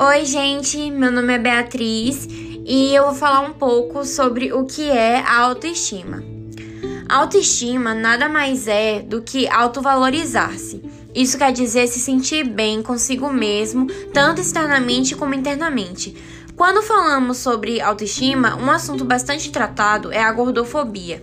Oi, gente, meu nome é Beatriz e eu vou falar um pouco sobre o que é a autoestima. autoestima nada mais é do que autovalorizar-se. Isso quer dizer se sentir bem consigo mesmo, tanto externamente como internamente. Quando falamos sobre autoestima, um assunto bastante tratado é a gordofobia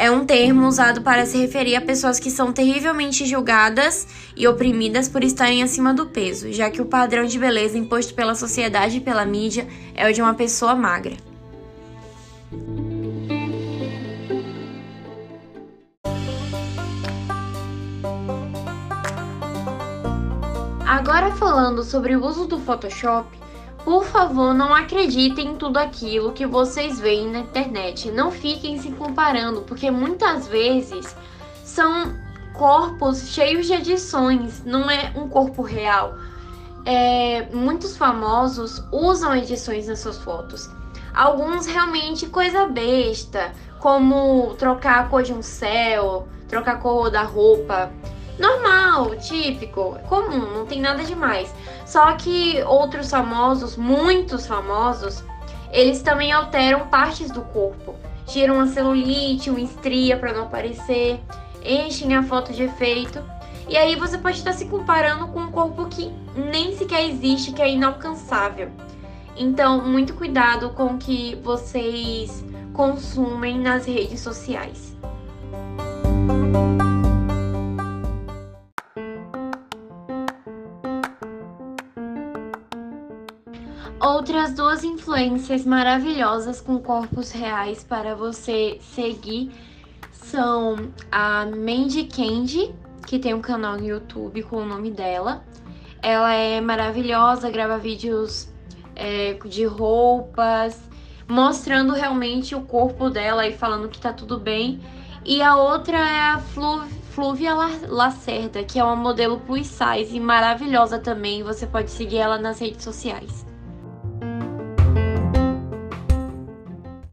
é um termo usado para se referir a pessoas que são terrivelmente julgadas e oprimidas por estarem acima do peso, já que o padrão de beleza imposto pela sociedade e pela mídia é o de uma pessoa magra. Agora falando sobre o uso do Photoshop, por favor, não acreditem em tudo aquilo que vocês veem na internet. Não fiquem se comparando, porque muitas vezes são corpos cheios de edições, não é um corpo real. É, muitos famosos usam edições nas suas fotos. Alguns realmente coisa besta, como trocar a cor de um céu, trocar a cor da roupa normal, típico, comum, não tem nada demais. Só que outros famosos, muitos famosos, eles também alteram partes do corpo. Tiram a celulite, uma estria para não aparecer, enchem a foto de efeito. E aí você pode estar se comparando com um corpo que nem sequer existe, que é inalcançável. Então, muito cuidado com o que vocês consumem nas redes sociais. Outras duas influências maravilhosas com corpos reais para você seguir são a Mandy Candy, que tem um canal no YouTube com o nome dela. Ela é maravilhosa, grava vídeos é, de roupas, mostrando realmente o corpo dela e falando que tá tudo bem. E a outra é a Flu Fluvia Lacerda, que é uma modelo plus size maravilhosa também. Você pode seguir ela nas redes sociais.